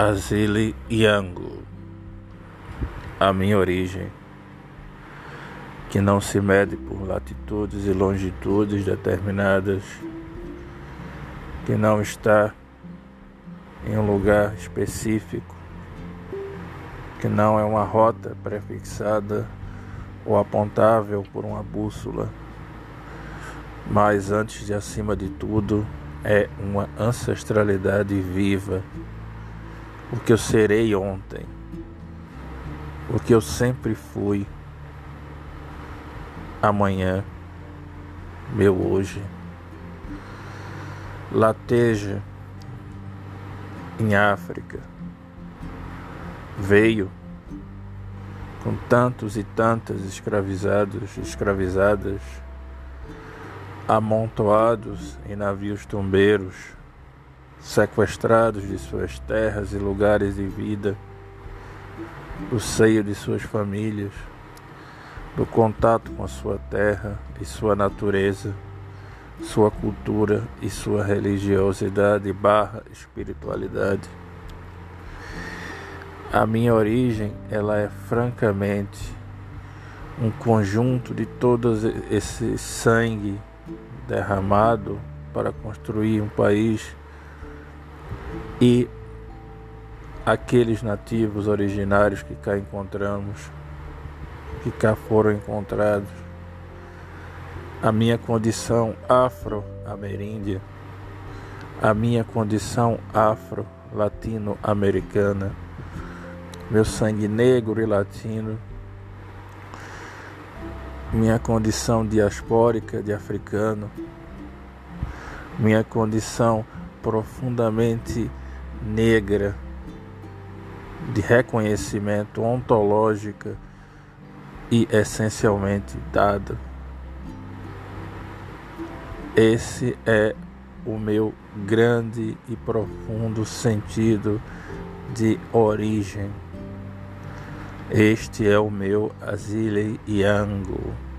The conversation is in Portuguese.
Azile Yango, a minha origem, que não se mede por latitudes e longitudes determinadas, que não está em um lugar específico, que não é uma rota prefixada ou apontável por uma bússola, mas antes de acima de tudo, é uma ancestralidade viva o que eu serei ontem, o que eu sempre fui, amanhã, meu hoje. Lateja em África veio com tantos e tantas escravizados, escravizadas, amontoados em navios tombeiros sequestrados de suas terras e lugares de vida, do seio de suas famílias, do contato com a sua terra e sua natureza, sua cultura e sua religiosidade barra espiritualidade. A minha origem, ela é francamente um conjunto de todo esse sangue derramado para construir um país e aqueles nativos originários que cá encontramos, que cá foram encontrados, a minha condição afro-ameríndia, a minha condição afro-latino-americana, meu sangue negro e latino, minha condição diaspórica de africano, minha condição profundamente negra de reconhecimento ontológica e essencialmente dada. Esse é o meu grande e profundo sentido de origem. Este é o meu Azile Yango.